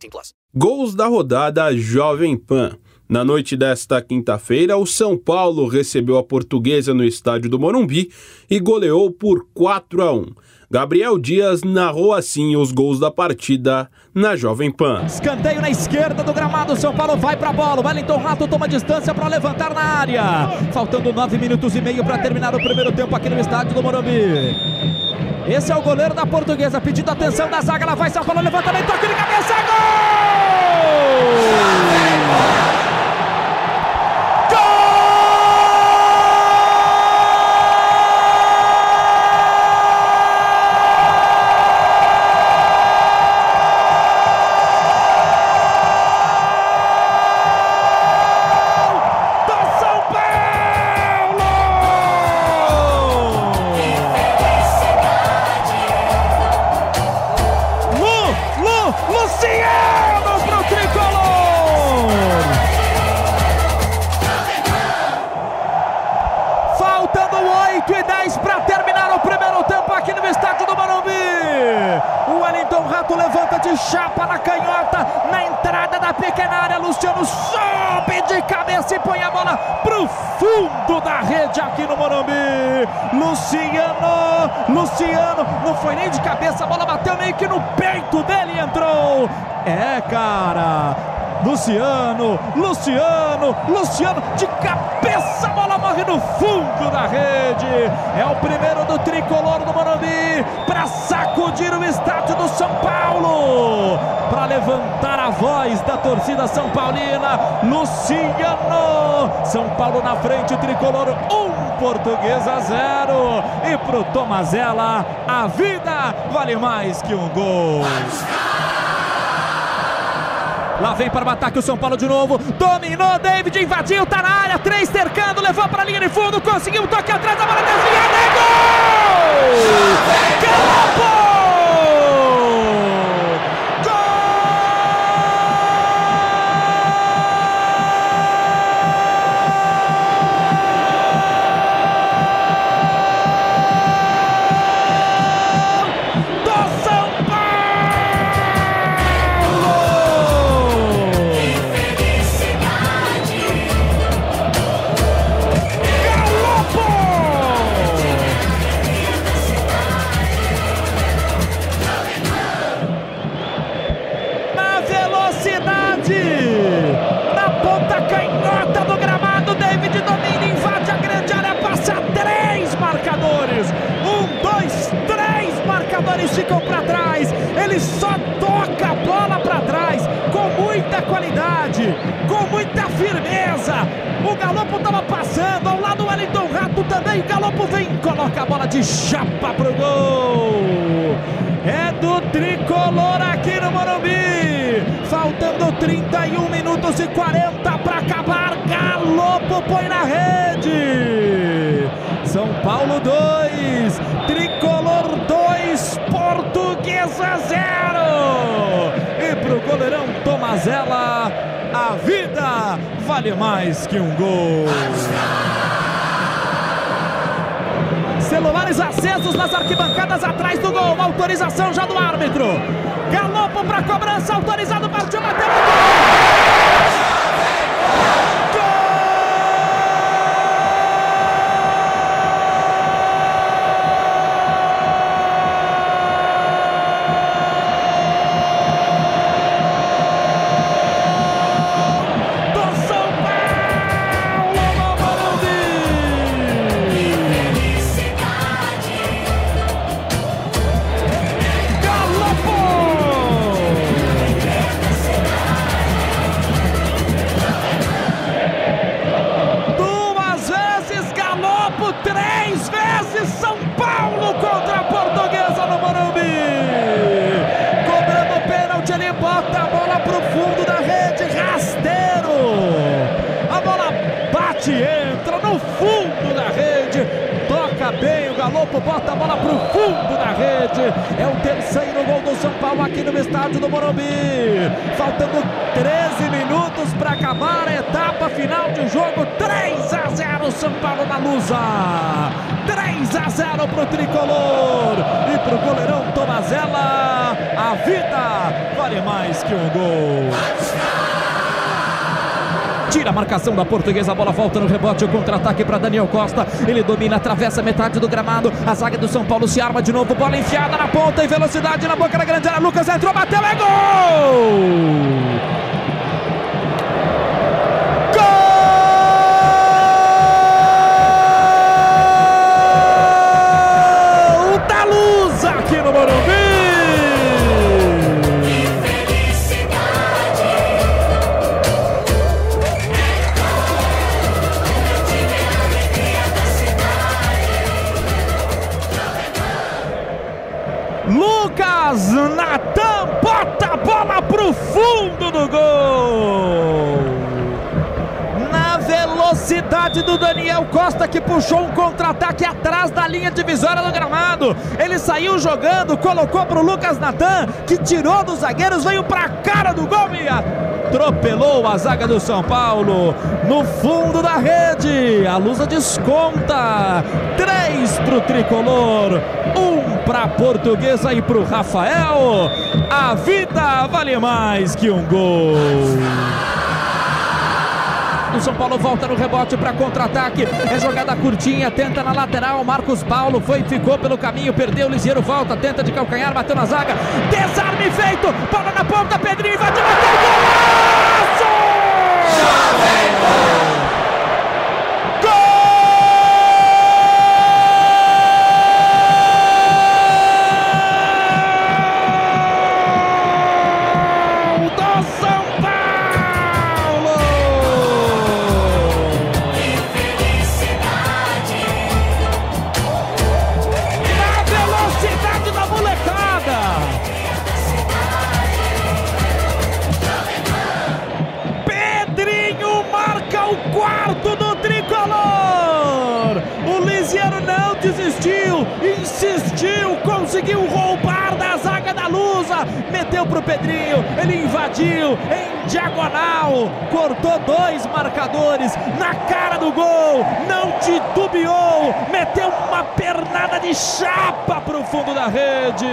18 plus. Gols da rodada Jovem Pan. Na noite desta quinta-feira, o São Paulo recebeu a Portuguesa no estádio do Morumbi e goleou por 4 a 1. Gabriel Dias narrou assim os gols da partida na Jovem Pan. Escanteio na esquerda do gramado, São Paulo vai para a bola. Wellington Rato toma distância para levantar na área. Faltando nove minutos e meio para terminar o primeiro tempo aqui no estádio do Morumbi. Esse é o goleiro da Portuguesa pedindo atenção da zaga. Ela vai São Paulo, levantamento, toque de cabeça, gol! Chapa na canhota, na entrada da pequena área. Luciano sobe de cabeça e põe a bola pro fundo da rede aqui no Morumbi. Luciano, Luciano, não foi nem de cabeça, a bola bateu meio que no peito dele e entrou. É, cara. Luciano, Luciano, Luciano de cabeça, morre no fundo da rede. É o primeiro do tricolor do Morumbi para sacudir o estádio do São Paulo, para levantar a voz da torcida São Paulina. Luciano, São Paulo na frente, tricolor 1, um, Portuguesa 0. E pro Tomazella, a vida vale mais que um gol. Lá vem para o ataque o São Paulo de novo. Dominou, David invadiu, tá na área. Três cercando, levou para a linha de fundo. Conseguiu um toque atrás, a bola desviada. É gol! Gol! ficam para trás. Ele só toca a bola para trás com muita qualidade, com muita firmeza. O Galopo estava passando ao lado do Wellington Rato também. O Galopo vem, coloca a bola de chapa pro gol. É do tricolor aqui no Morumbi. Faltando 31 minutos e 40 para acabar. Galopo põe na rede. São Paulo 2, para o goleirão Tomazella, a vida vale mais que um gol. Celulares acesos nas arquibancadas atrás do gol. Autorização já do árbitro. Galopo para cobrança, autorizado, partiu, bateu. Bate entra no fundo da rede. Toca bem o Galopo, bota a bola pro fundo da rede. É o terceiro gol do São Paulo aqui no estádio do Morumbi. Faltando 13 minutos para acabar a etapa final de jogo. 3 a 0 São Paulo na Lusa. 3 a 0 pro tricolor e pro goleirão Tomazella. A vida vale mais que um gol. Tira a marcação da portuguesa, a bola volta no rebote, o contra-ataque para Daniel Costa. Ele domina, atravessa metade do gramado. A zaga do São Paulo se arma de novo, bola enfiada na ponta e velocidade na boca da grande área. Lucas entrou, bateu, é gol! Lucas Natan bota a bola pro fundo do gol. Na velocidade do Daniel Costa que puxou um contra-ataque atrás da linha divisória do gramado. Ele saiu jogando, colocou pro Lucas Natan que tirou dos zagueiros, veio pra cara do gol e atropelou a zaga do São Paulo no fundo da rede. A Lusa desconta. Três pro tricolor, um para a portuguesa e para o Rafael. A vida vale mais que um gol. O São Paulo volta no rebote para contra-ataque. É jogada curtinha, tenta na lateral. Marcos Paulo foi, ficou pelo caminho, perdeu. Ligeiro volta, tenta de calcanhar, bateu na zaga. Desarme feito, bola na ponta. Pedrinho invadiu, conseguiu roubar da zaga da Lusa, meteu pro Pedrinho, ele invadiu em diagonal, cortou dois marcadores na cara do gol, não titubeou, meteu uma pernada de chapa pro fundo da rede.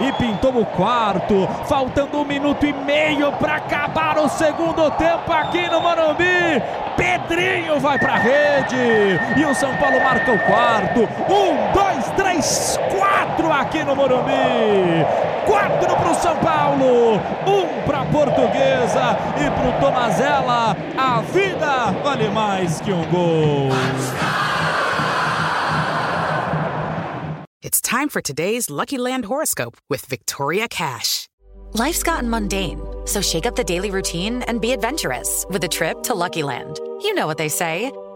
E pintou o quarto, faltando um minuto e meio para acabar o segundo tempo aqui no Morumbi. Pedrinho vai para a rede. E o São Paulo marca o quarto. Um, dois, três, quatro aqui no Morumbi. Quatro para o São Paulo, um para a Portuguesa e para o Tomazella. A vida vale mais que um gol. It's time for today's Lucky Land horoscope with Victoria Cash. Life's gotten mundane, so shake up the daily routine and be adventurous with a trip to Lucky Land. You know what they say